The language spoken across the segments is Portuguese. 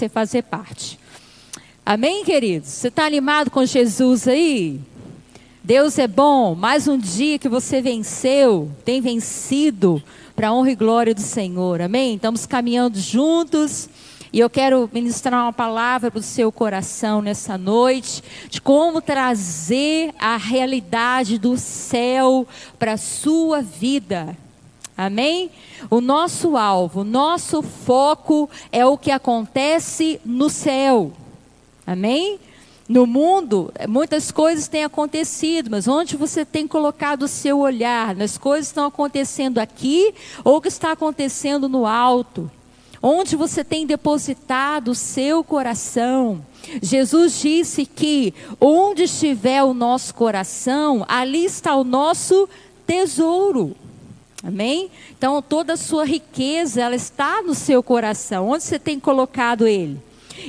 você fazer parte. Amém, queridos? Você está animado com Jesus aí? Deus é bom, mais um dia que você venceu, tem vencido para a honra e glória do Senhor, amém? Estamos caminhando juntos e eu quero ministrar uma palavra para o seu coração nessa noite, de como trazer a realidade do céu para a sua vida. Amém? O nosso alvo, nosso foco é o que acontece no céu. Amém? No mundo, muitas coisas têm acontecido, mas onde você tem colocado o seu olhar? Nas coisas que estão acontecendo aqui ou que está acontecendo no alto? Onde você tem depositado o seu coração? Jesus disse que onde estiver o nosso coração, ali está o nosso tesouro. Amém? Então toda a sua riqueza, ela está no seu coração. Onde você tem colocado ele?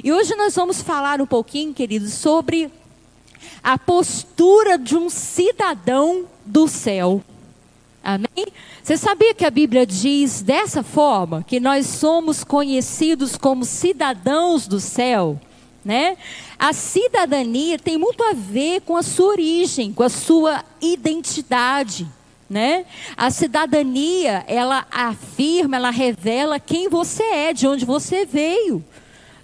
E hoje nós vamos falar um pouquinho, queridos, sobre a postura de um cidadão do céu. Amém? Você sabia que a Bíblia diz dessa forma que nós somos conhecidos como cidadãos do céu? Né? A cidadania tem muito a ver com a sua origem, com a sua identidade. Né? A cidadania, ela afirma, ela revela quem você é, de onde você veio.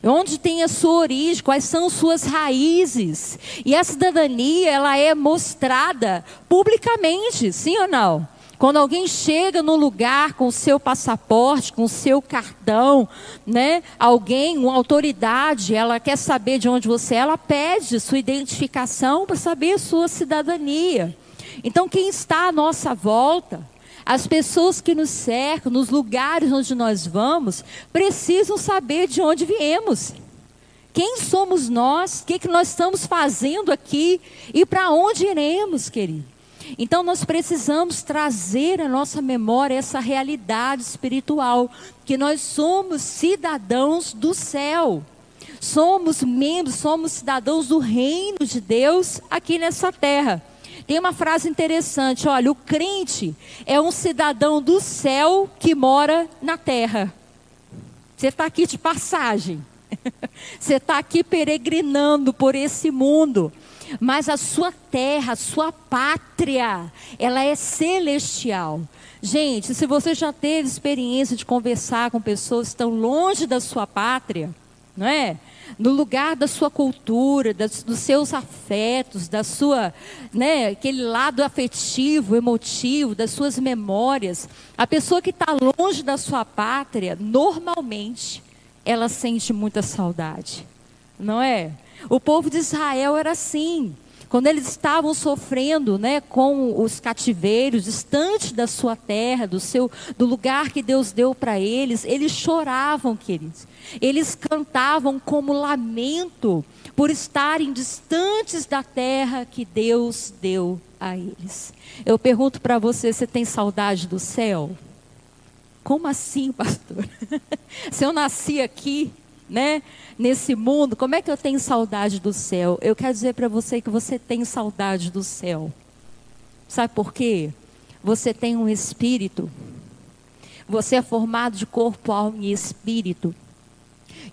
Onde tem a sua origem, quais são suas raízes. E a cidadania, ela é mostrada publicamente, sim ou não? Quando alguém chega no lugar com o seu passaporte, com o seu cartão, né? Alguém, uma autoridade, ela quer saber de onde você é, ela pede sua identificação para saber sua cidadania. Então, quem está à nossa volta, as pessoas que nos cercam, nos lugares onde nós vamos, precisam saber de onde viemos. Quem somos nós? O que, que nós estamos fazendo aqui? E para onde iremos, querido? Então nós precisamos trazer à nossa memória essa realidade espiritual, que nós somos cidadãos do céu. Somos membros, somos cidadãos do reino de Deus aqui nessa terra. Tem uma frase interessante: olha, o crente é um cidadão do céu que mora na terra. Você está aqui de passagem. Você está aqui peregrinando por esse mundo. Mas a sua terra, a sua pátria, ela é celestial. Gente, se você já teve experiência de conversar com pessoas que estão longe da sua pátria, não é? No lugar da sua cultura, das, dos seus afetos, da sua, né, aquele lado afetivo, emotivo, das suas memórias. A pessoa que está longe da sua pátria, normalmente, ela sente muita saudade, não é? O povo de Israel era assim. Quando eles estavam sofrendo, né, com os cativeiros, distante da sua terra, do seu, do lugar que Deus deu para eles, eles choravam, queridos. Eles cantavam como lamento por estarem distantes da terra que Deus deu a eles. Eu pergunto para você, você tem saudade do céu? Como assim, pastor? Se eu nasci aqui, né, nesse mundo, como é que eu tenho saudade do céu? Eu quero dizer para você que você tem saudade do céu. Sabe por quê? Você tem um espírito. Você é formado de corpo, alma e espírito.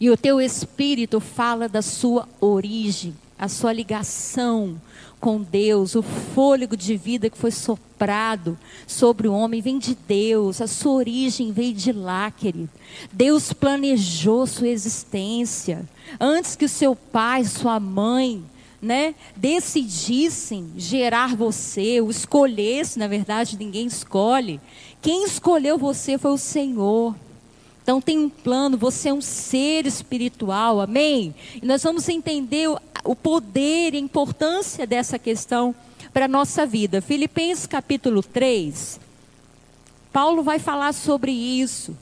E o teu espírito fala da sua origem, a sua ligação com Deus, o fôlego de vida que foi soprado sobre o homem vem de Deus, a sua origem veio de lá, querido. Deus planejou sua existência antes que o seu pai, sua mãe, né, decidissem gerar você, o escolhesse, na verdade, ninguém escolhe. Quem escolheu você foi o Senhor. Então tem um plano, você é um ser espiritual, amém? E nós vamos entender o poder e a importância dessa questão para a nossa vida. Filipenses capítulo 3, Paulo vai falar sobre isso.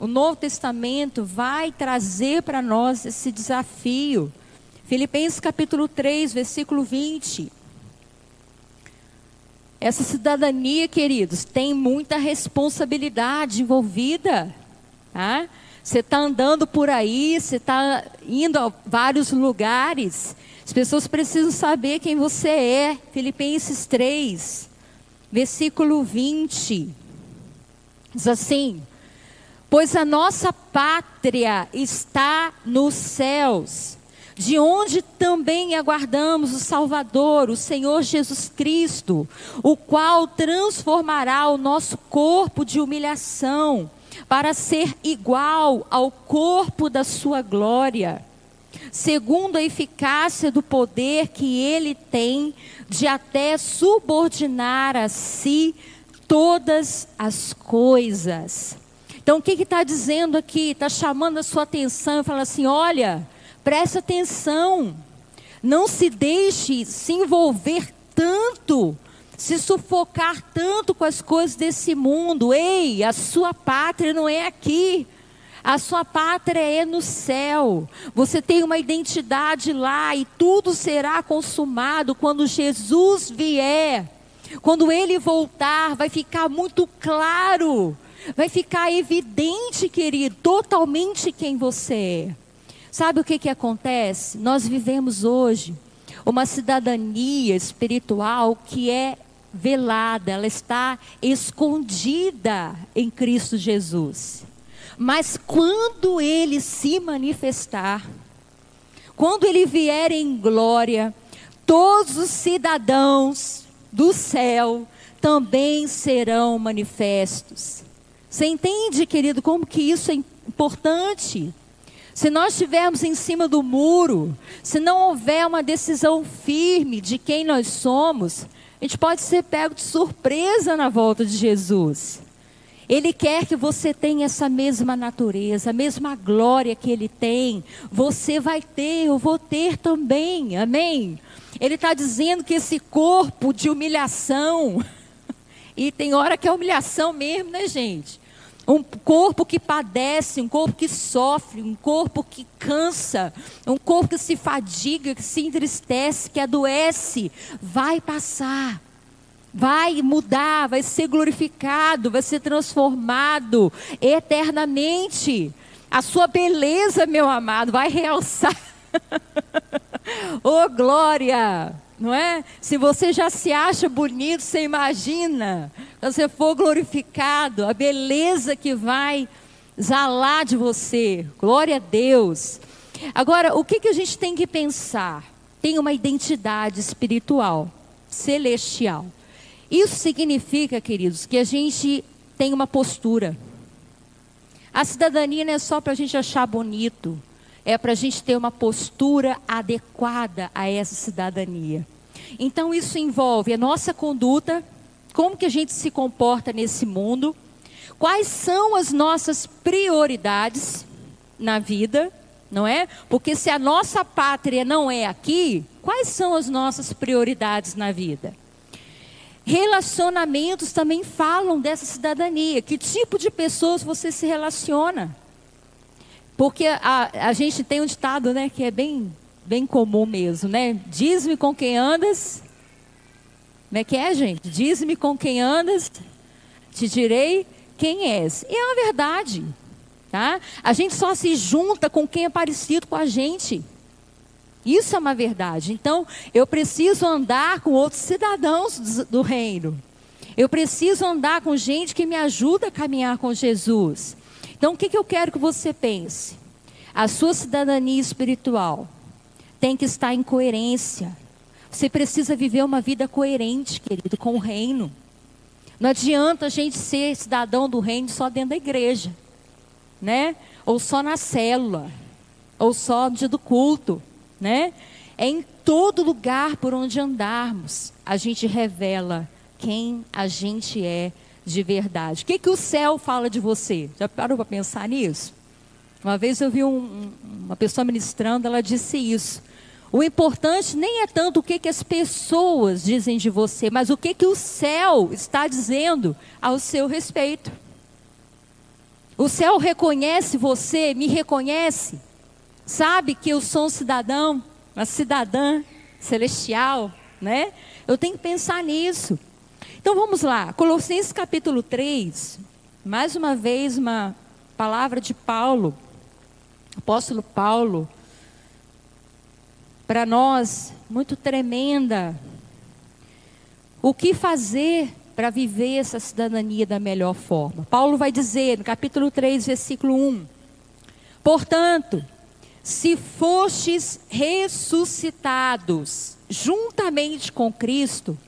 O Novo Testamento vai trazer para nós esse desafio. Filipenses capítulo 3, versículo 20. Essa cidadania, queridos, tem muita responsabilidade envolvida. Tá? Você está andando por aí, você está indo a vários lugares. As pessoas precisam saber quem você é. Filipenses 3, versículo 20. Diz assim: Pois a nossa pátria está nos céus, de onde também aguardamos o Salvador, o Senhor Jesus Cristo, o qual transformará o nosso corpo de humilhação para ser igual ao corpo da sua glória, segundo a eficácia do poder que ele tem de até subordinar a si todas as coisas então, o que está dizendo aqui? Está chamando a sua atenção e fala assim: olha, preste atenção, não se deixe se envolver se sufocar tanto com as coisas desse mundo. Ei, a sua pátria não é aqui. A sua pátria é no céu. Você tem uma identidade lá e tudo será consumado quando Jesus vier. Quando ele voltar, vai ficar muito claro vai ficar evidente, querido, totalmente quem você é. Sabe o que, que acontece? Nós vivemos hoje uma cidadania espiritual que é velada, ela está escondida em Cristo Jesus. Mas quando ele se manifestar, quando ele vier em glória, todos os cidadãos do céu também serão manifestos. Você entende, querido, como que isso é importante? Se nós estivermos em cima do muro, se não houver uma decisão firme de quem nós somos, a gente pode ser pego de surpresa na volta de Jesus. Ele quer que você tenha essa mesma natureza, a mesma glória que ele tem. Você vai ter, eu vou ter também. Amém? Ele está dizendo que esse corpo de humilhação, e tem hora que é humilhação mesmo, né, gente? Um corpo que padece, um corpo que sofre, um corpo que cansa, um corpo que se fadiga, que se entristece, que adoece, vai passar. Vai mudar, vai ser glorificado, vai ser transformado eternamente. A sua beleza, meu amado, vai realçar. oh, glória! Não é? Se você já se acha bonito, você imagina, quando você for glorificado, a beleza que vai zalar de você. Glória a Deus. Agora, o que, que a gente tem que pensar? Tem uma identidade espiritual, celestial. Isso significa, queridos, que a gente tem uma postura. A cidadania não é só para a gente achar bonito, é para a gente ter uma postura adequada a essa cidadania. Então isso envolve a nossa conduta, como que a gente se comporta nesse mundo, quais são as nossas prioridades na vida, não é? Porque se a nossa pátria não é aqui, quais são as nossas prioridades na vida? Relacionamentos também falam dessa cidadania. Que tipo de pessoas você se relaciona? Porque a, a gente tem um ditado, né, que é bem, bem comum mesmo, né? Diz-me com quem andas. Como é que é, gente? Diz-me com quem andas, te direi quem és. E é uma verdade, tá? A gente só se junta com quem é parecido com a gente. Isso é uma verdade. Então, eu preciso andar com outros cidadãos do, do reino. Eu preciso andar com gente que me ajuda a caminhar com Jesus. Então, o que, que eu quero que você pense? A sua cidadania espiritual tem que estar em coerência. Você precisa viver uma vida coerente, querido, com o reino. Não adianta a gente ser cidadão do reino só dentro da igreja, né? Ou só na célula, ou só no dia do culto, né? É em todo lugar por onde andarmos, a gente revela quem a gente é de verdade. O que, que o céu fala de você? Já parou para pensar nisso? Uma vez eu vi um, uma pessoa ministrando, ela disse isso. O importante nem é tanto o que, que as pessoas dizem de você, mas o que, que o céu está dizendo ao seu respeito. O céu reconhece você, me reconhece, sabe que eu sou um cidadão, uma cidadã celestial, né? Eu tenho que pensar nisso. Então vamos lá, Colossenses capítulo 3, mais uma vez uma palavra de Paulo, apóstolo Paulo, para nós muito tremenda. O que fazer para viver essa cidadania da melhor forma. Paulo vai dizer no capítulo 3, versículo 1: Portanto, se fostes ressuscitados juntamente com Cristo,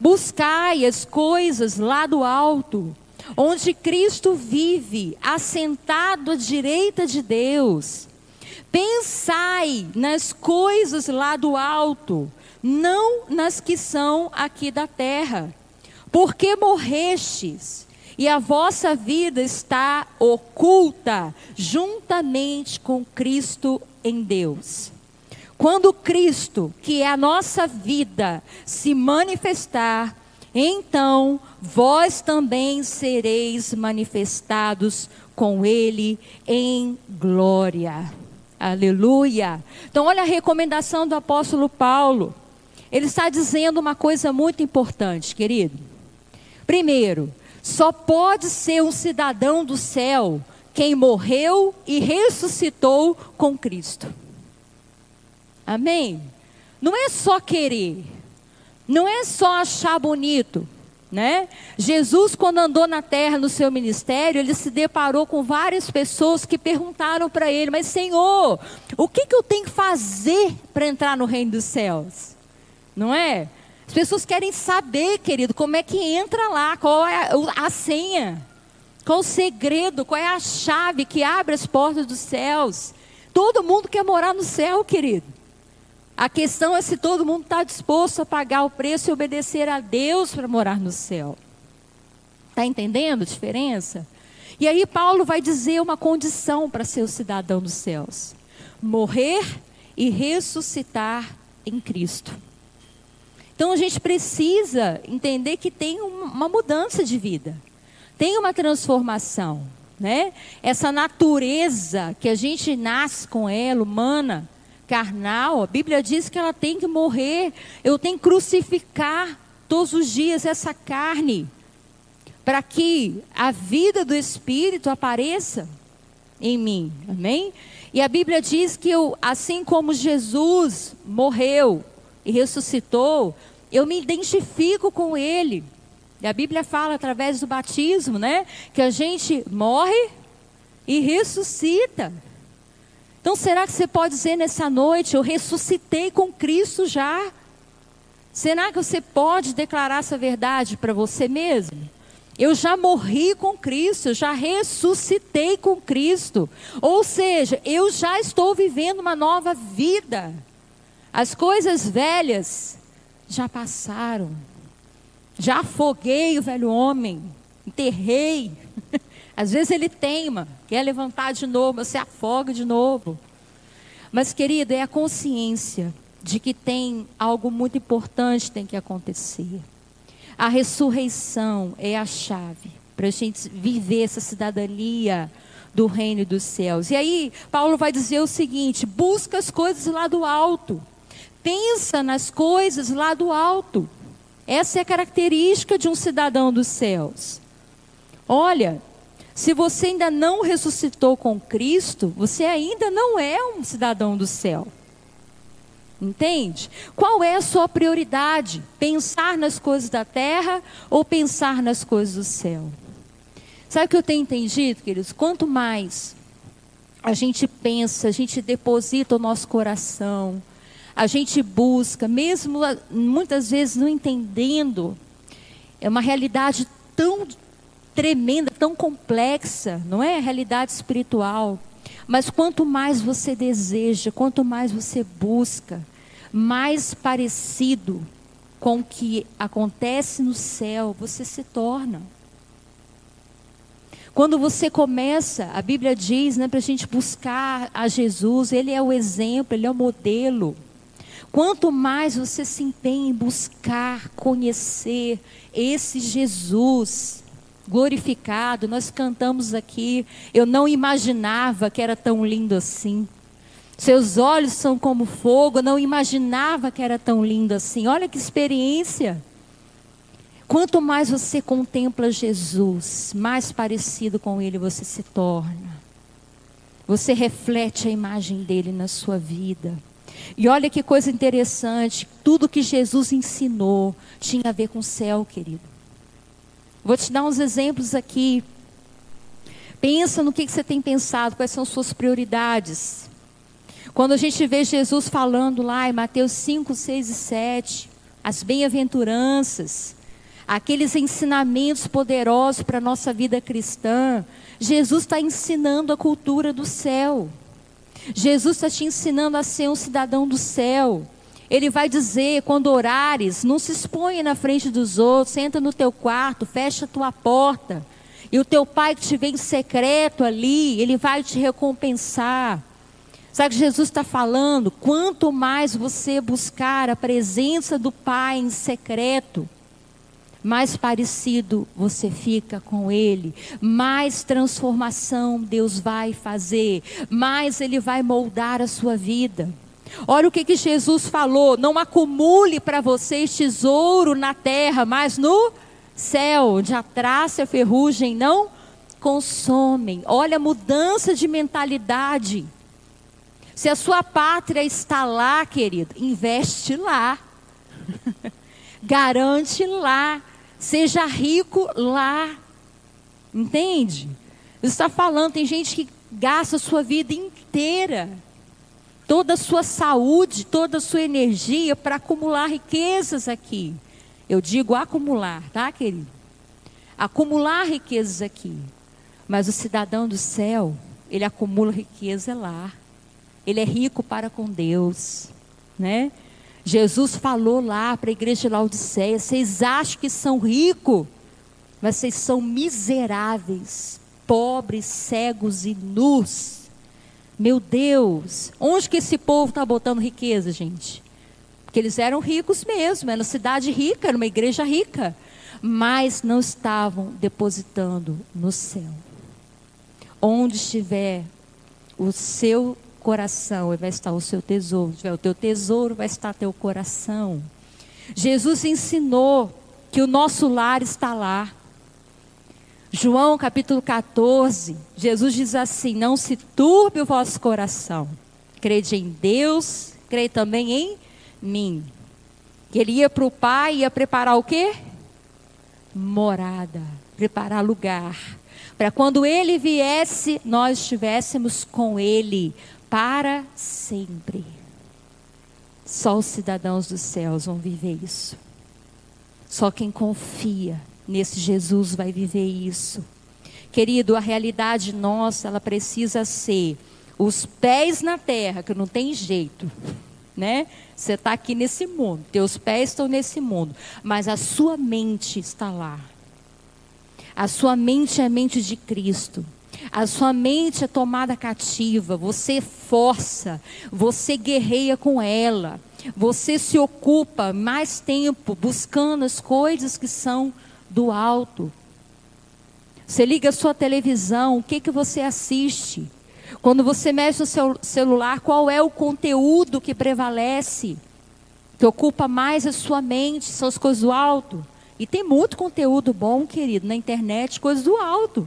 buscai as coisas lá do alto, onde Cristo vive, assentado à direita de Deus. Pensai nas coisas lá do alto, não nas que são aqui da terra. Porque morrestes e a vossa vida está oculta juntamente com Cristo em Deus. Quando Cristo, que é a nossa vida, se manifestar, então vós também sereis manifestados com Ele em glória. Aleluia. Então, olha a recomendação do apóstolo Paulo. Ele está dizendo uma coisa muito importante, querido. Primeiro, só pode ser um cidadão do céu quem morreu e ressuscitou com Cristo. Amém? Não é só querer, não é só achar bonito, né? Jesus, quando andou na terra no seu ministério, ele se deparou com várias pessoas que perguntaram para ele: Mas Senhor, o que, que eu tenho que fazer para entrar no reino dos céus? Não é? As pessoas querem saber, querido, como é que entra lá, qual é a, a senha, qual o segredo, qual é a chave que abre as portas dos céus. Todo mundo quer morar no céu, querido. A questão é se todo mundo está disposto a pagar o preço e obedecer a Deus para morar no céu. Está entendendo a diferença? E aí Paulo vai dizer uma condição para ser o cidadão dos céus: morrer e ressuscitar em Cristo. Então a gente precisa entender que tem uma mudança de vida, tem uma transformação, né? Essa natureza que a gente nasce com ela, humana, carnal, a Bíblia diz que ela tem que morrer. Eu tenho que crucificar todos os dias essa carne, para que a vida do Espírito apareça em mim, amém? E a Bíblia diz que eu, assim como Jesus morreu e ressuscitou, eu me identifico com Ele. E a Bíblia fala através do batismo, né? Que a gente morre e ressuscita. Então, será que você pode dizer nessa noite: Eu ressuscitei com Cristo já? Será que você pode declarar essa verdade para você mesmo? Eu já morri com Cristo, eu já ressuscitei com Cristo. Ou seja, eu já estou vivendo uma nova vida. As coisas velhas já passaram. Já afoguei o velho homem, enterrei. Às vezes ele teima, quer levantar de novo, você afoga de novo. Mas, querido, é a consciência de que tem algo muito importante tem que acontecer. A ressurreição é a chave para a gente viver essa cidadania do reino dos céus. E aí, Paulo vai dizer o seguinte: busca as coisas lá do alto pensa nas coisas lá do alto. Essa é a característica de um cidadão dos céus. Olha, se você ainda não ressuscitou com Cristo, você ainda não é um cidadão do céu. Entende? Qual é a sua prioridade? Pensar nas coisas da terra ou pensar nas coisas do céu? Sabe o que eu tenho entendido, queridos? Quanto mais a gente pensa, a gente deposita o nosso coração, a gente busca, mesmo muitas vezes não entendendo, é uma realidade tão tremenda, tão complexa, não é a realidade espiritual. Mas quanto mais você deseja, quanto mais você busca, mais parecido com o que acontece no céu você se torna. Quando você começa, a Bíblia diz né, para a gente buscar a Jesus, Ele é o exemplo, Ele é o modelo. Quanto mais você se empenha em buscar, conhecer esse Jesus glorificado, nós cantamos aqui, eu não imaginava que era tão lindo assim. Seus olhos são como fogo, eu não imaginava que era tão lindo assim. Olha que experiência. Quanto mais você contempla Jesus, mais parecido com Ele você se torna. Você reflete a imagem dele na sua vida. E olha que coisa interessante, tudo que Jesus ensinou tinha a ver com o céu, querido. Vou te dar uns exemplos aqui. Pensa no que, você tem pensado, quais são suas prioridades. Quando a gente vê Jesus falando lá em Mateus 5, 6 e 7, as bem-aventuranças, aqueles ensinamentos poderosos para a nossa vida cristã, Jesus está ensinando a cultura do céu. Jesus está te ensinando a ser um cidadão do céu. Ele vai dizer, quando orares, não se exponha na frente dos outros, senta no teu quarto, fecha a tua porta. E o teu pai que te vê em secreto ali, ele vai te recompensar. Sabe que Jesus está falando? Quanto mais você buscar a presença do Pai em secreto, mais parecido você fica com Ele, mais transformação Deus vai fazer, mais Ele vai moldar a sua vida. Olha o que, que Jesus falou: não acumule para vocês tesouro na terra, mas no céu, onde a traça e a ferrugem não consomem. Olha a mudança de mentalidade. Se a sua pátria está lá, querido, investe lá. Garante lá. Seja rico lá. Entende? Está falando, tem gente que gasta a sua vida inteira, toda a sua saúde, toda a sua energia para acumular riquezas aqui. Eu digo acumular, tá, querido? Acumular riquezas aqui. Mas o cidadão do céu, ele acumula riqueza lá. Ele é rico para com Deus, né? Jesus falou lá para a igreja de Laodiceia: vocês acham que são ricos, mas vocês são miseráveis, pobres, cegos e nus. Meu Deus, onde que esse povo está botando riqueza, gente? Porque eles eram ricos mesmo, era uma cidade rica, era uma igreja rica, mas não estavam depositando no céu. Onde estiver o seu coração, vai estar o seu tesouro. Se tiver o teu tesouro, vai estar teu coração. Jesus ensinou que o nosso lar está lá. João capítulo 14, Jesus diz assim: Não se turbe o vosso coração. Crede em Deus, crede também em mim. Que ele ia para o Pai, ia preparar o quê? Morada, preparar lugar. Para quando ele viesse, nós estivéssemos com ele para sempre. Só os cidadãos dos céus vão viver isso. Só quem confia nesse Jesus vai viver isso. Querido, a realidade nossa, ela precisa ser os pés na terra, que não tem jeito né? Você está aqui nesse mundo, teus pés estão nesse mundo, mas a sua mente está lá. A sua mente é a mente de Cristo. A sua mente é tomada cativa, você força, você guerreia com ela, você se ocupa mais tempo buscando as coisas que são do alto. Você liga a sua televisão, o que, que você assiste? Quando você mexe no seu celular, qual é o conteúdo que prevalece? Que ocupa mais a sua mente, são as coisas do alto. E tem muito conteúdo bom, querido, na internet, coisas do alto.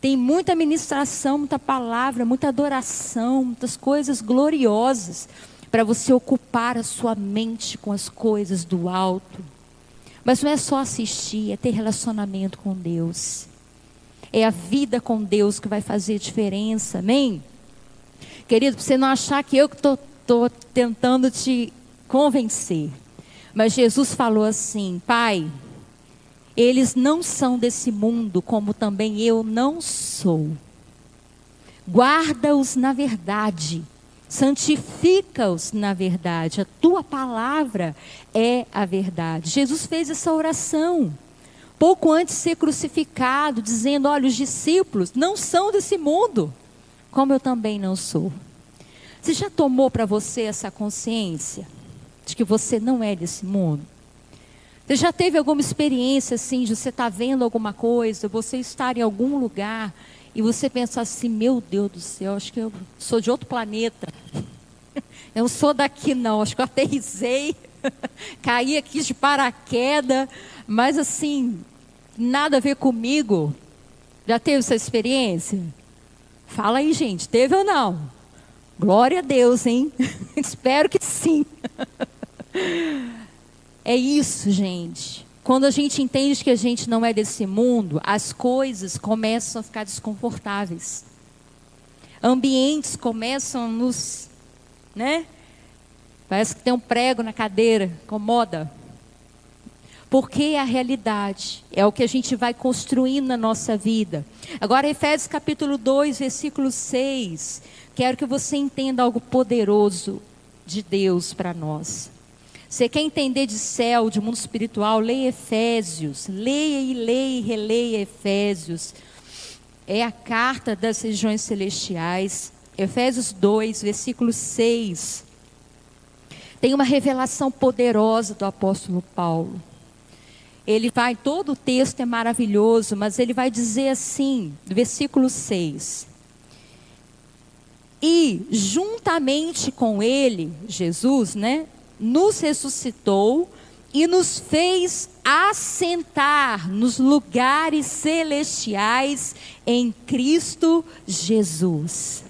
Tem muita ministração, muita palavra, muita adoração, muitas coisas gloriosas para você ocupar a sua mente com as coisas do alto. Mas não é só assistir, é ter relacionamento com Deus. É a vida com Deus que vai fazer diferença, amém? Querido, para você não achar que eu estou tentando te convencer. Mas Jesus falou assim: Pai, eles não são desse mundo, como também eu não sou. Guarda-os na verdade, santifica-os na verdade. A tua palavra é a verdade. Jesus fez essa oração pouco antes de ser crucificado, dizendo: Olha, os discípulos não são desse mundo, como eu também não sou. Você já tomou para você essa consciência de que você não é desse mundo? Você já teve alguma experiência assim, de você estar tá vendo alguma coisa, você estar em algum lugar e você pensar assim: Meu Deus do céu, acho que eu sou de outro planeta. Eu sou daqui não, acho que eu aterrisei, caí aqui de paraquedas, mas assim, nada a ver comigo. Já teve essa experiência? Fala aí, gente, teve ou não? Glória a Deus, hein? Espero que sim. é isso, gente. Quando a gente entende que a gente não é desse mundo, as coisas começam a ficar desconfortáveis. Ambientes começam a nos, né? Parece que tem um prego na cadeira, incomoda. Porque é a realidade, é o que a gente vai construindo na nossa vida. Agora, Efésios capítulo 2, versículo 6. Quero que você entenda algo poderoso de Deus para nós. Você quer entender de céu, de mundo espiritual? Leia Efésios. Leia e leia e releia Efésios. É a carta das regiões celestiais. Efésios 2, versículo 6. Tem uma revelação poderosa do apóstolo Paulo. Ele vai, todo o texto é maravilhoso, mas ele vai dizer assim, versículo 6 e juntamente com ele, Jesus, né, nos ressuscitou e nos fez assentar nos lugares celestiais em Cristo Jesus.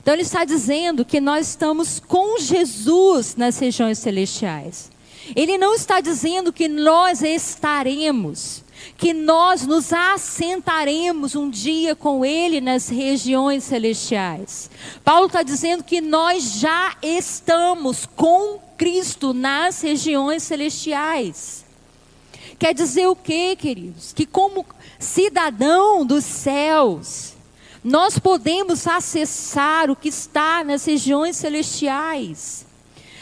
Então ele está dizendo que nós estamos com Jesus nas regiões celestiais. Ele não está dizendo que nós estaremos que nós nos assentaremos um dia com Ele nas regiões celestiais. Paulo está dizendo que nós já estamos com Cristo nas regiões celestiais. Quer dizer o quê, queridos? Que como cidadão dos céus, nós podemos acessar o que está nas regiões celestiais.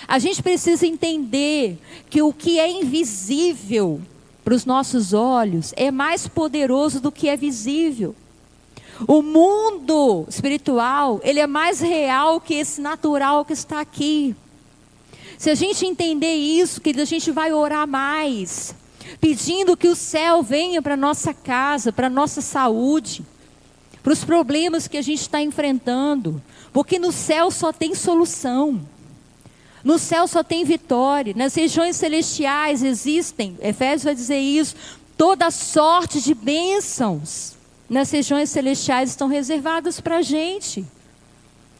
A gente precisa entender que o que é invisível para os nossos olhos é mais poderoso do que é visível. O mundo espiritual, ele é mais real que esse natural que está aqui. Se a gente entender isso, que a gente vai orar mais, pedindo que o céu venha para nossa casa, para nossa saúde, para os problemas que a gente está enfrentando, porque no céu só tem solução. No céu só tem vitória. Nas regiões celestiais existem, Efésios vai dizer isso, toda sorte de bênçãos. Nas regiões celestiais estão reservadas para a gente.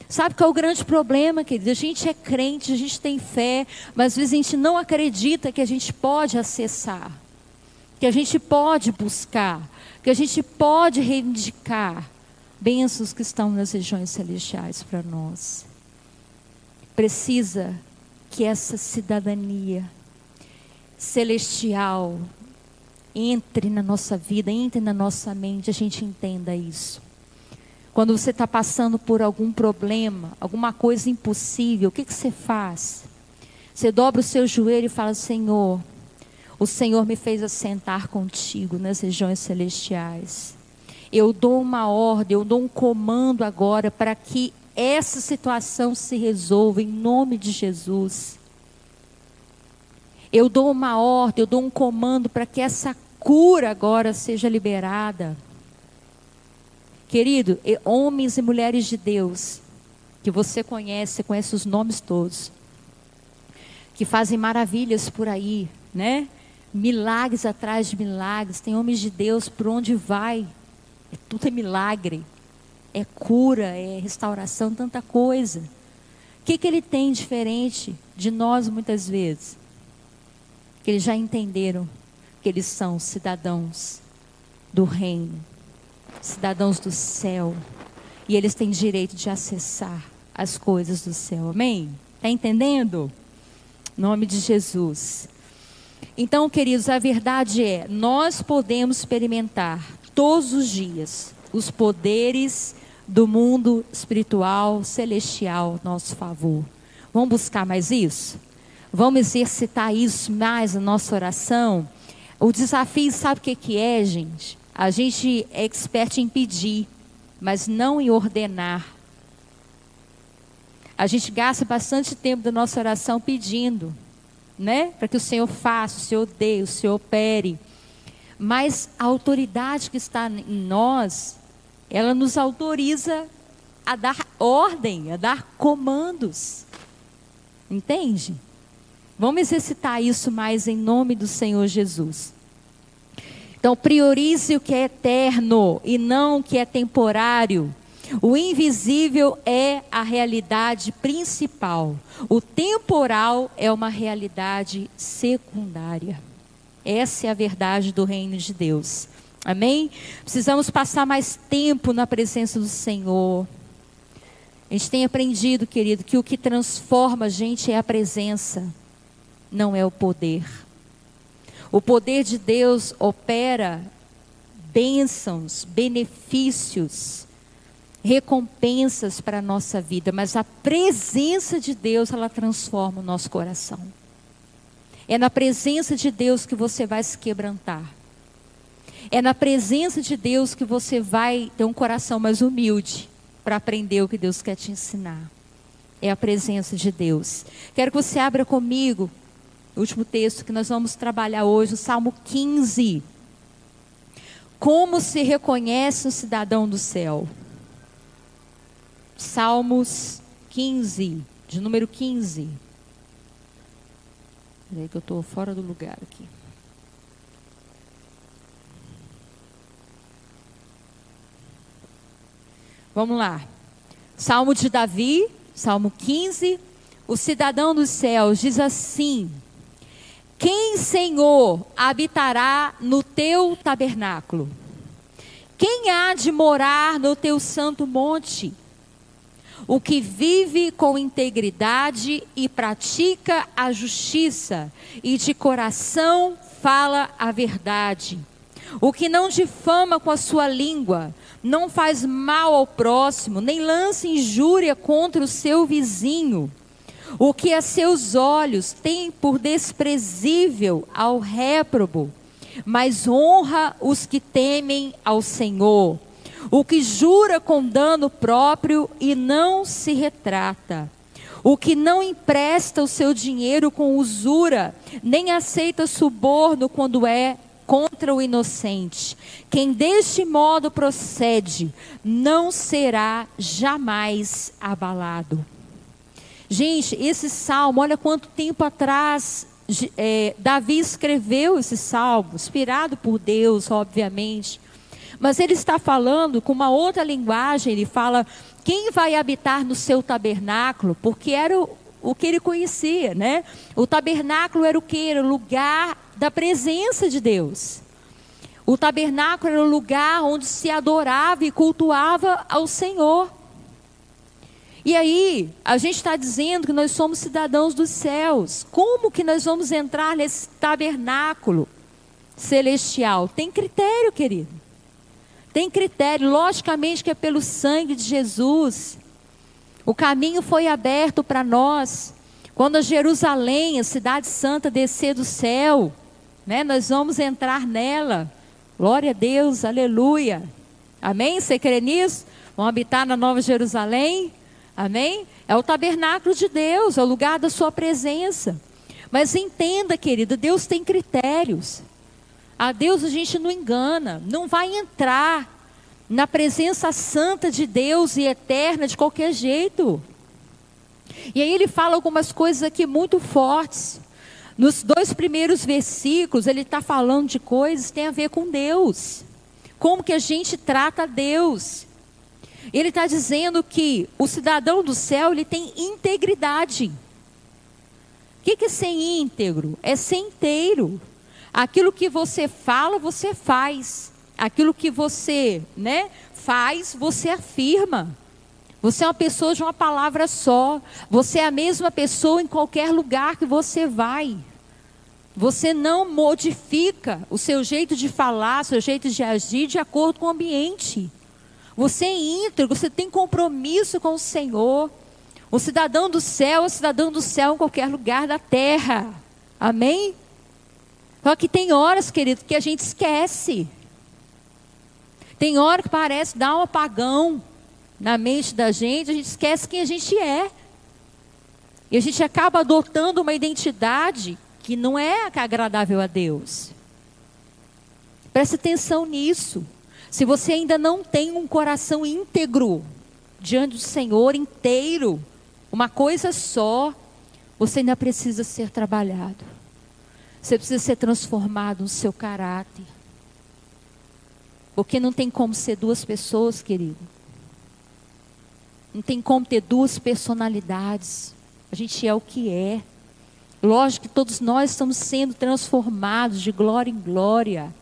Sabe qual é o grande problema, querido? A gente é crente, a gente tem fé, mas às vezes a gente não acredita que a gente pode acessar, que a gente pode buscar, que a gente pode reivindicar bênçãos que estão nas regiões celestiais para nós. Precisa que essa cidadania celestial entre na nossa vida, entre na nossa mente, a gente entenda isso. Quando você está passando por algum problema, alguma coisa impossível, o que, que você faz? Você dobra o seu joelho e fala: Senhor, o Senhor me fez assentar contigo nas regiões celestiais. Eu dou uma ordem, eu dou um comando agora para que essa situação se resolva em nome de Jesus. Eu dou uma ordem, eu dou um comando para que essa cura agora seja liberada. Querido, homens e mulheres de Deus, que você conhece, conhece os nomes todos, que fazem maravilhas por aí, né? Milagres atrás de milagres, tem homens de Deus por onde vai, é tudo é milagre é cura, é restauração, tanta coisa. O que, que ele tem diferente de nós muitas vezes? Que eles já entenderam que eles são cidadãos do reino, cidadãos do céu, e eles têm direito de acessar as coisas do céu. Amém? Está entendendo? Nome de Jesus. Então, queridos, a verdade é: nós podemos experimentar todos os dias os poderes do mundo espiritual, celestial, nosso favor. Vamos buscar mais isso? Vamos exercitar isso mais na nossa oração? O desafio, sabe o que, é, gente? A gente é expert em pedir, mas não em ordenar. A gente gasta bastante tempo da nossa oração pedindo, né? Para que o Senhor faça, o Senhor dê, o Senhor opere. Mas a autoridade que está em nós ela nos autoriza a dar ordem, a dar comandos. Entende? Vamos exercitar isso mais em nome do Senhor Jesus. Então, priorize o que é eterno e não o que é temporário. O invisível é a realidade principal. O temporal é uma realidade secundária. Essa é a verdade do reino de Deus. Amém? Precisamos passar mais tempo na presença do Senhor. A gente tem aprendido, querido, que o que transforma a gente é a presença, não é o poder. O poder de Deus opera bênçãos, benefícios, recompensas para a nossa vida, mas a presença de Deus, ela transforma o nosso coração. É na presença de Deus que você vai se quebrantar. É na presença de Deus que você vai ter um coração mais humilde para aprender o que Deus quer te ensinar. É a presença de Deus. Quero que você abra comigo o último texto que nós vamos trabalhar hoje, o Salmo 15. Como se reconhece um cidadão do céu? Salmos 15, de número 15. Peraí que eu estou fora do lugar aqui. Vamos lá. Salmo de Davi, Salmo 15. O cidadão dos céus diz assim: Quem, Senhor, habitará no teu tabernáculo? Quem há de morar no teu santo monte? O que vive com integridade e pratica a justiça, e de coração fala a verdade. O que não difama com a sua língua, não faz mal ao próximo, nem lança injúria contra o seu vizinho. O que a seus olhos tem por desprezível ao réprobo, mas honra os que temem ao Senhor. O que jura com dano próprio e não se retrata. O que não empresta o seu dinheiro com usura, nem aceita suborno quando é contra o inocente. Quem deste modo procede não será jamais abalado. Gente, esse salmo, olha quanto tempo atrás é, Davi escreveu esse salmo, inspirado por Deus, obviamente. Mas ele está falando com uma outra linguagem, ele fala: quem vai habitar no seu tabernáculo? Porque era o, o que ele conhecia, né? O tabernáculo era o que? Era o lugar da presença de Deus. O tabernáculo era o lugar onde se adorava e cultuava ao Senhor. E aí, a gente está dizendo que nós somos cidadãos dos céus. Como que nós vamos entrar nesse tabernáculo celestial? Tem critério, querido. Tem critério. Logicamente que é pelo sangue de Jesus. O caminho foi aberto para nós. Quando a Jerusalém, a cidade santa, descer do céu, né? Nós vamos entrar nela. Glória a Deus, aleluia. Amém? Você crê nisso? Vão habitar na Nova Jerusalém? Amém? É o tabernáculo de Deus, é o lugar da sua presença. Mas entenda, querido, Deus tem critérios. A Deus a gente não engana, não vai entrar na presença santa de Deus e eterna de qualquer jeito. E aí ele fala algumas coisas aqui muito fortes. Nos dois primeiros versículos, ele está falando de coisas que têm a ver com Deus. Como que a gente trata Deus. Ele está dizendo que o cidadão do céu, ele tem integridade. O que, que é ser íntegro? É ser inteiro. Aquilo que você fala, você faz. Aquilo que você né, faz, você afirma. Você é uma pessoa de uma palavra só. Você é a mesma pessoa em qualquer lugar que você vai. Você não modifica o seu jeito de falar, seu jeito de agir de acordo com o ambiente. Você é íntegro, você tem compromisso com o Senhor. O cidadão do céu é cidadão do céu em qualquer lugar da terra. Amém? Só que tem horas, querido, que a gente esquece. Tem hora que parece dar um apagão na mente da gente, a gente esquece quem a gente é. E a gente acaba adotando uma identidade que não é agradável a Deus. Preste atenção nisso. Se você ainda não tem um coração íntegro diante do Senhor inteiro, uma coisa só, você ainda precisa ser trabalhado. Você precisa ser transformado no seu caráter. Porque não tem como ser duas pessoas, querido. Não tem como ter duas personalidades. A gente é o que é. Lógico que todos nós estamos sendo transformados de glória em glória.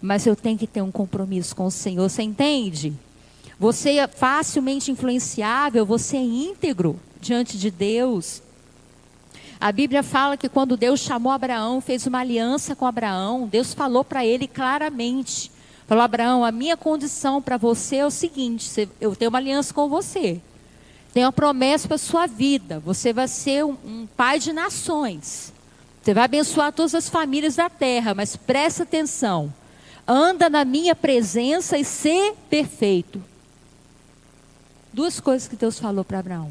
Mas eu tenho que ter um compromisso com o Senhor, você entende? Você é facilmente influenciável, você é íntegro diante de Deus. A Bíblia fala que quando Deus chamou Abraão, fez uma aliança com Abraão, Deus falou para ele claramente: falou, Abraão, a minha condição para você é o seguinte: eu tenho uma aliança com você, tenho uma promessa para a sua vida, você vai ser um, um pai de nações, você vai abençoar todas as famílias da terra, mas presta atenção, anda na minha presença e ser perfeito. Duas coisas que Deus falou para Abraão.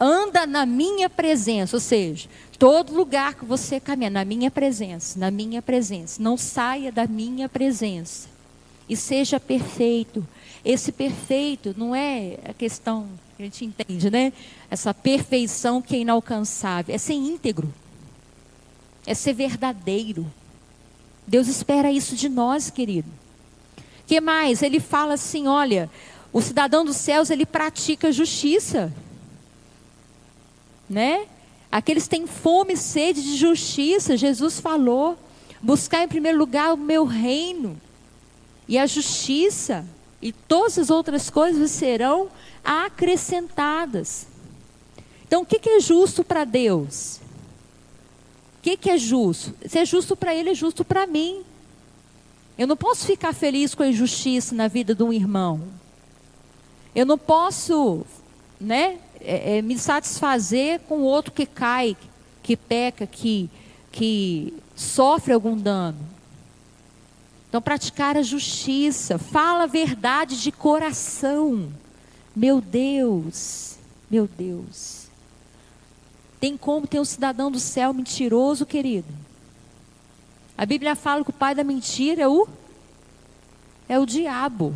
Anda na minha presença, ou seja, todo lugar que você caminha, na minha presença, na minha presença, não saia da minha presença e seja perfeito. Esse perfeito não é a questão que a gente entende, né? Essa perfeição que é inalcançável, é ser íntegro, é ser verdadeiro. Deus espera isso de nós, querido. Que mais? Ele fala assim, olha, o cidadão dos céus ele pratica justiça né? Aqueles que têm fome e sede de justiça, Jesus falou: buscar em primeiro lugar o meu reino e a justiça, e todas as outras coisas serão acrescentadas. Então, o que, é justo para Deus? O que, é justo? Se é justo para Ele, é justo para mim. Eu não posso ficar feliz com a injustiça na vida de um irmão. Eu não posso, né, é, é, me satisfazer com o outro que cai, que peca, que, que sofre algum dano. Então, praticar a justiça, fala a verdade de coração. Meu Deus, meu Deus. Tem como ter um cidadão do céu mentiroso, querido? A Bíblia fala que o pai da mentira é o é o diabo.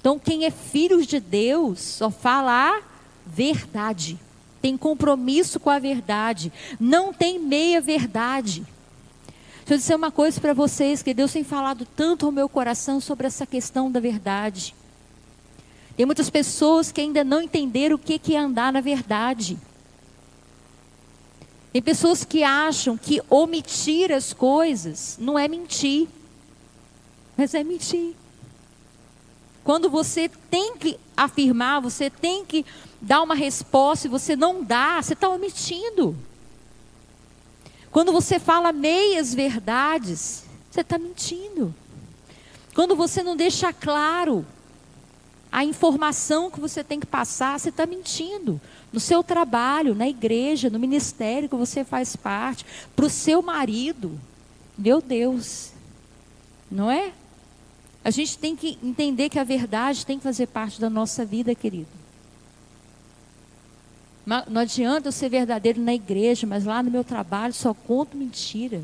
Então, quem é filho de Deus só fala a verdade, tem compromisso com a verdade, não tem meia verdade. Deixa eu dizer uma coisa para vocês, que Deus tem falado tanto ao meu coração sobre essa questão da verdade. Tem muitas pessoas que ainda não entenderam o que é andar na verdade. Tem pessoas que acham que omitir as coisas não é mentir, mas é mentir. Quando você tem que afirmar, você tem que dar uma resposta e você não dá, você está omitindo. Quando você fala meias verdades, você está mentindo. Quando você não deixa claro a informação que você tem que passar, você está mentindo. No seu trabalho, na igreja, no ministério que você faz parte, para o seu marido. Meu Deus, não é? A gente tem que entender que a verdade tem que fazer parte da nossa vida, querido. Não adianta eu ser verdadeiro na igreja, mas lá no meu trabalho só conto mentira.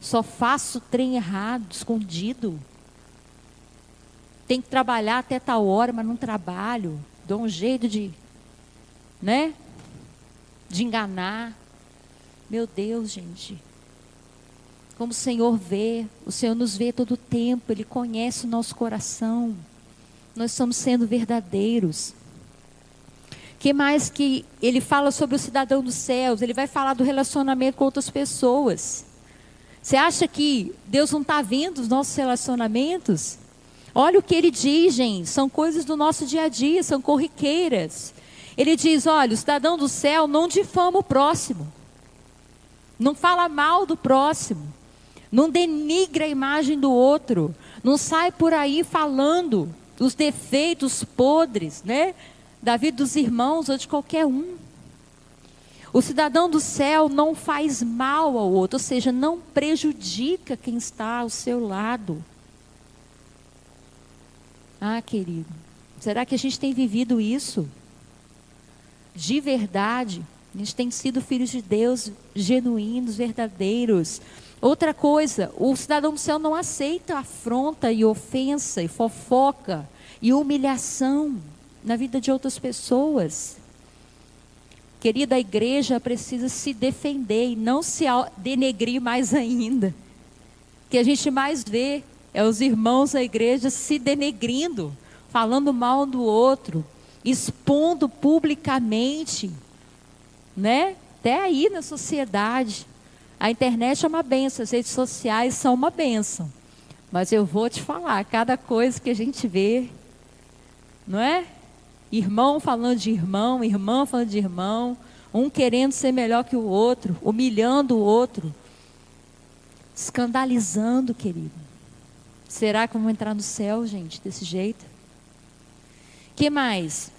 Só faço trem errado, escondido. Tem que trabalhar até tal hora, mas não trabalho. Dou um jeito de, né? De enganar. Meu Deus, gente. Como o Senhor vê, o Senhor nos vê todo o tempo, Ele conhece o nosso coração. Nós estamos sendo verdadeiros que mais que ele fala sobre o cidadão dos céus? Ele vai falar do relacionamento com outras pessoas. Você acha que Deus não está vendo os nossos relacionamentos? Olha o que ele diz, gente. São coisas do nosso dia a dia, são corriqueiras. Ele diz: olha, o cidadão do céu não difama o próximo, não fala mal do próximo, não denigra a imagem do outro, não sai por aí falando os defeitos podres, né? Da vida dos irmãos ou de qualquer um. O cidadão do céu não faz mal ao outro, ou seja, não prejudica quem está ao seu lado. Ah, querido, será que a gente tem vivido isso? De verdade, a gente tem sido filhos de Deus genuínos, verdadeiros. Outra coisa, o cidadão do céu não aceita afronta e ofensa e fofoca e humilhação na vida de outras pessoas. Querida, a igreja precisa se defender e não se denegrir mais ainda. O que a gente mais vê é os irmãos da igreja se denegrindo, falando mal do outro, expondo publicamente, né? até aí na sociedade. A internet é uma benção, as redes sociais são uma benção. Mas eu vou te falar, cada coisa que a gente vê, não é? Irmão falando de irmão, irmã falando de irmão, um querendo ser melhor que o outro, humilhando o outro, escandalizando, querido. Será que vamos entrar no céu, gente, desse jeito? Que mais?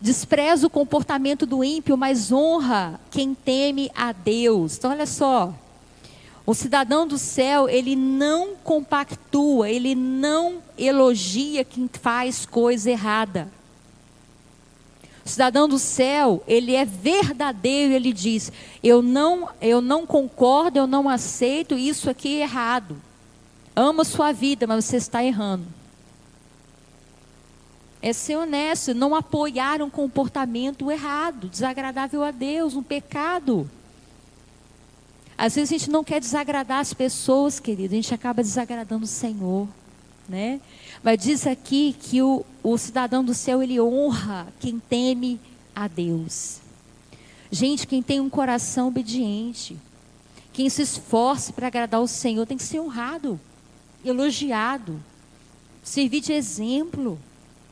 Despreza o comportamento do ímpio, mas honra quem teme a Deus. Então, olha só. O cidadão do céu, ele não compactua, ele não elogia quem faz coisa errada. O cidadão do céu, ele é verdadeiro, ele diz: "Eu não, eu não concordo, eu não aceito isso aqui é errado. Amo sua vida, mas você está errando." é ser honesto, não apoiar um comportamento errado, desagradável a Deus, um pecado. Às vezes a gente não quer desagradar as pessoas, querido, a gente acaba desagradando o Senhor, né? Mas diz aqui que o, o cidadão do céu, ele honra quem teme a Deus. Gente, quem tem um coração obediente, quem se esforce para agradar o Senhor, tem que ser honrado, elogiado, servir de exemplo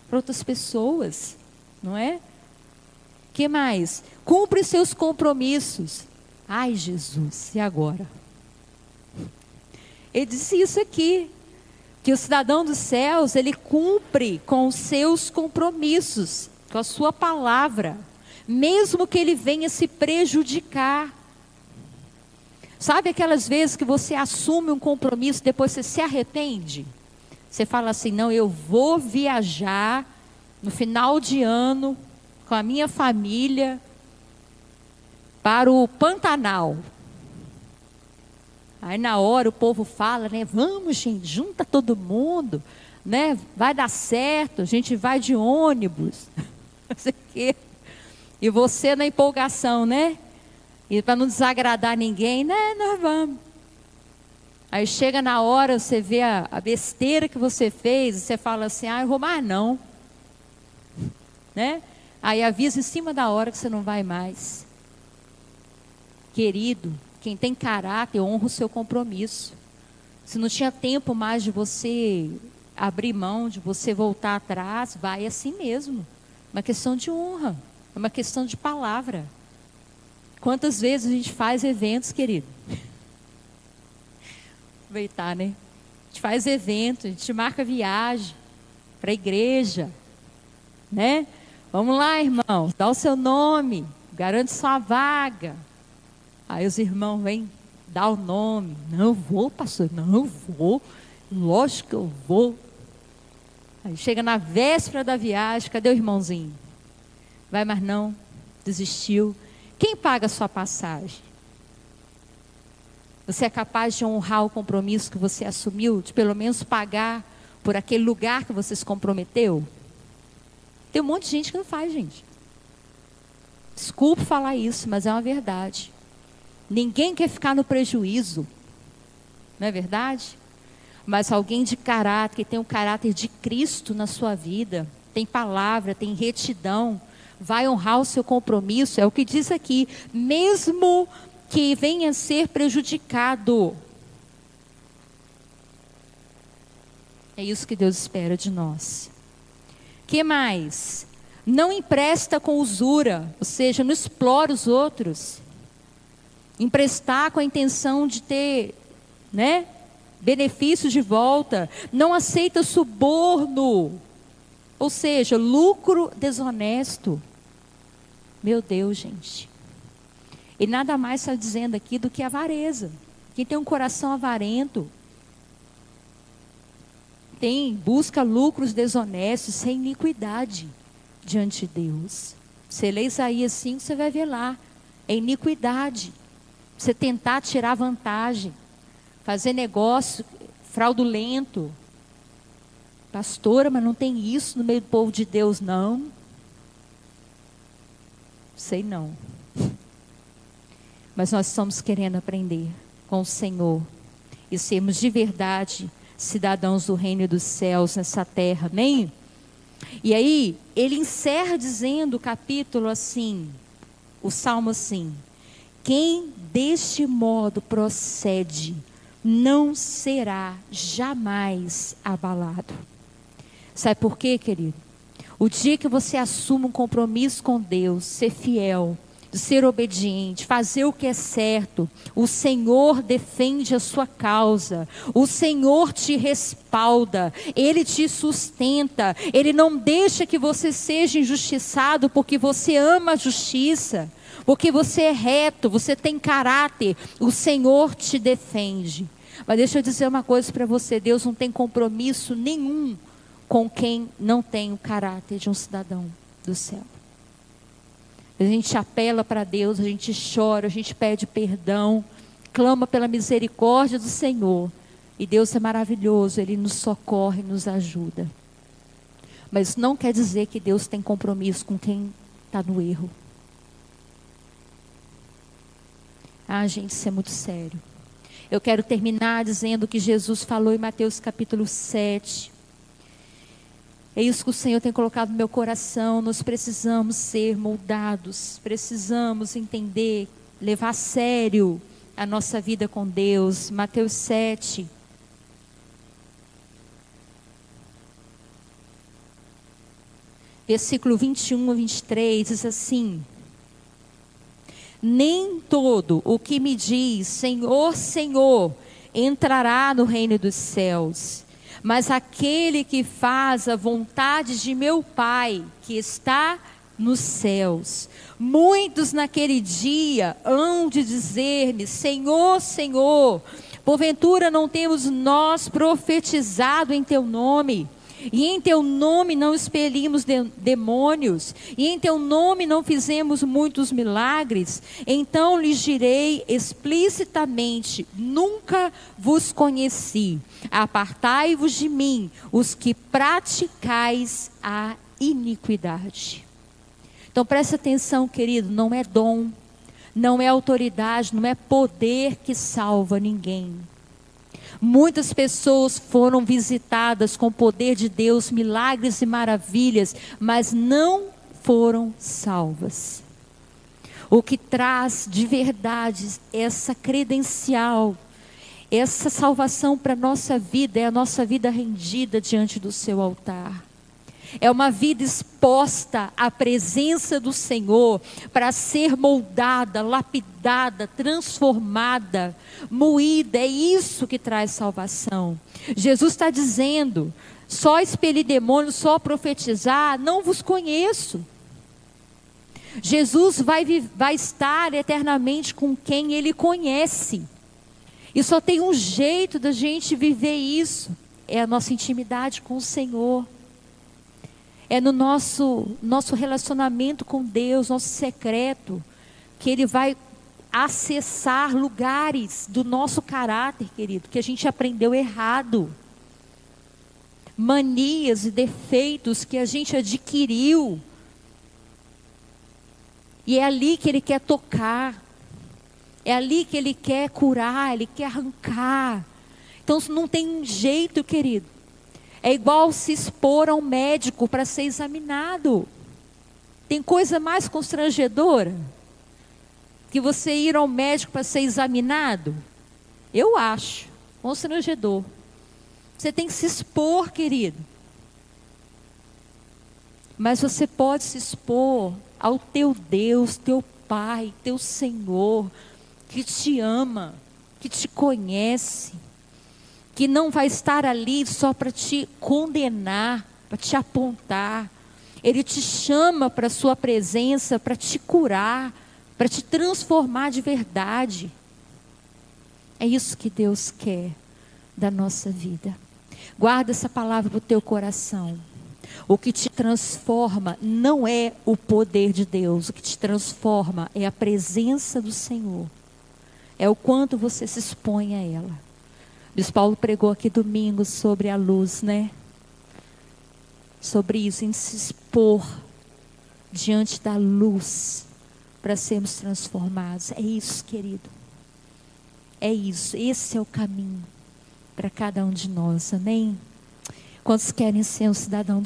para outras pessoas, não é? Que mais? Cumpre seus compromissos. Ai, Jesus, e agora? Ele disse isso aqui, que o cidadão dos céus, ele cumpre com os seus compromissos, com a sua palavra, mesmo que ele venha se prejudicar. Sabe aquelas vezes que você assume um compromisso, depois você se arrepende? Você fala assim: não, eu vou viajar no final de ano com a minha família para o Pantanal. Aí na hora o povo fala, né? Vamos, gente, junta todo mundo, né? Vai dar certo, a gente vai de ônibus. Não sei o quê. E você na empolgação, né? E para não desagradar ninguém, né? Nós vamos. Aí chega na hora, você vê a, a besteira que você fez, e você fala assim, ah, eu vou mais não. Né? Aí avisa em cima da hora que você não vai mais. Querido, quem tem caráter honra o seu compromisso. Se não tinha tempo mais de você abrir mão, de você voltar atrás, vai assim mesmo. Uma questão de honra, é uma questão de palavra. Quantas vezes a gente faz eventos, querido? aproveitar, né? A gente faz evento, a gente marca viagem para a igreja, né? Vamos lá, irmão, dá o seu nome, garante sua vaga. Aí os irmãos vêm dar o nome. Não vou, pastor, não vou. Lógico que eu vou. Aí chega na véspera da viagem, cadê o irmãozinho? Vai mais não, desistiu. Quem paga a sua passagem? Você é capaz de honrar o compromisso que você assumiu, de pelo menos pagar por aquele lugar que você se comprometeu? Tem um monte de gente que não faz, gente. Desculpe falar isso, mas é uma verdade. Ninguém quer ficar no prejuízo. Não é verdade? Mas alguém de caráter, que tem o caráter de Cristo na sua vida, tem palavra, tem retidão, vai honrar o seu compromisso, é o que diz aqui, mesmo que venha a ser prejudicado. É isso que Deus espera de nós. Que mais? Não empresta com usura, ou seja, não explora os outros. Emprestar com a intenção de ter, né, benefícios de volta. Não aceita suborno, ou seja, lucro desonesto. Meu Deus, gente. E nada mais está dizendo aqui do que avareza. Quem tem um coração avarento tem busca lucros desonestos, sem iniquidade diante de Deus. Você lê Isaías 5, você vai ver lá. É iniquidade. Você tentar tirar vantagem, fazer negócio fraudulento. Pastora, mas não tem isso no meio do povo de Deus, não. Sei não. Mas nós estamos querendo aprender com o Senhor e sermos de verdade cidadãos do reino dos céus nessa terra, amém? E aí, ele encerra dizendo o capítulo assim: o salmo assim: Quem deste modo procede não será jamais abalado. Sabe por quê, querido? O dia que você assume um compromisso com Deus, ser fiel, ser obediente, fazer o que é certo, o Senhor defende a sua causa, o Senhor te respalda, Ele te sustenta, Ele não deixa que você seja injustiçado porque você ama a justiça, porque você é reto, você tem caráter, o Senhor te defende. Mas deixa eu dizer uma coisa para você: Deus não tem compromisso nenhum com quem não tem o caráter de um cidadão do céu. A gente apela para Deus, a gente chora, a gente pede perdão, clama pela misericórdia do Senhor. E Deus é maravilhoso, Ele nos socorre, nos ajuda. Mas não quer dizer que Deus tem compromisso com quem está no erro. Ah, gente, isso é muito sério. Eu quero terminar dizendo que Jesus falou em Mateus capítulo 7. É isso que o Senhor tem colocado no meu coração. Nós precisamos ser moldados, precisamos entender, levar a sério a nossa vida com Deus. Mateus 7. Versículo 21 a 23 diz assim: Nem todo o que me diz Senhor, Senhor entrará no reino dos céus mas aquele que faz a vontade de meu Pai, que está nos céus. Muitos naquele dia hão de dizer-me: Senhor, Senhor, porventura não temos nós profetizado em teu nome? E em teu nome não expelimos de, demônios, e em teu nome não fizemos muitos milagres, então lhes direi explicitamente: nunca vos conheci. Apartai-vos de mim, os que praticais a iniquidade. Então preste atenção, querido, não é dom, não é autoridade, não é poder que salva ninguém. Muitas pessoas foram visitadas com o poder de Deus, milagres e maravilhas, mas não foram salvas. O que traz de verdade essa credencial, essa salvação para a nossa vida é a nossa vida rendida diante do seu altar. É uma vida exposta à presença do Senhor para ser moldada, lapidada, transformada, moída. É isso que traz salvação. Jesus está dizendo: só expelir demônios, só profetizar, não vos conheço. Jesus vai, vai estar eternamente com quem ele conhece. E só tem um jeito da gente viver isso: é a nossa intimidade com o Senhor é no nosso, nosso relacionamento com Deus, nosso secreto, que Ele vai acessar lugares do nosso caráter, querido, que a gente aprendeu errado. Manias e defeitos que a gente adquiriu. E é ali que Ele quer tocar. É ali que Ele quer curar, Ele quer arrancar. Então não tem jeito, querido é igual se expor a um médico para ser examinado. Tem coisa mais constrangedora que você ir ao médico para ser examinado? Eu acho constrangedor. Você tem que se expor, querido. Mas você pode se expor ao teu Deus, teu Pai, teu Senhor, que te ama, que te conhece que não vai estar ali só para te condenar, para te apontar. Ele te chama para a sua presença para te curar, para te transformar de verdade. É isso que Deus quer da nossa vida. Guarda essa palavra para o teu coração. O que te transforma não é o poder de Deus, o que te transforma é a presença do Senhor. É o quanto você se expõe a ela. Bispo Paulo pregou aqui domingo sobre a luz, né? Sobre isso, em se expor diante da luz para sermos transformados. É isso, querido. É isso. Esse é o caminho para cada um de nós. Amém? Quantos querem ser um cidadão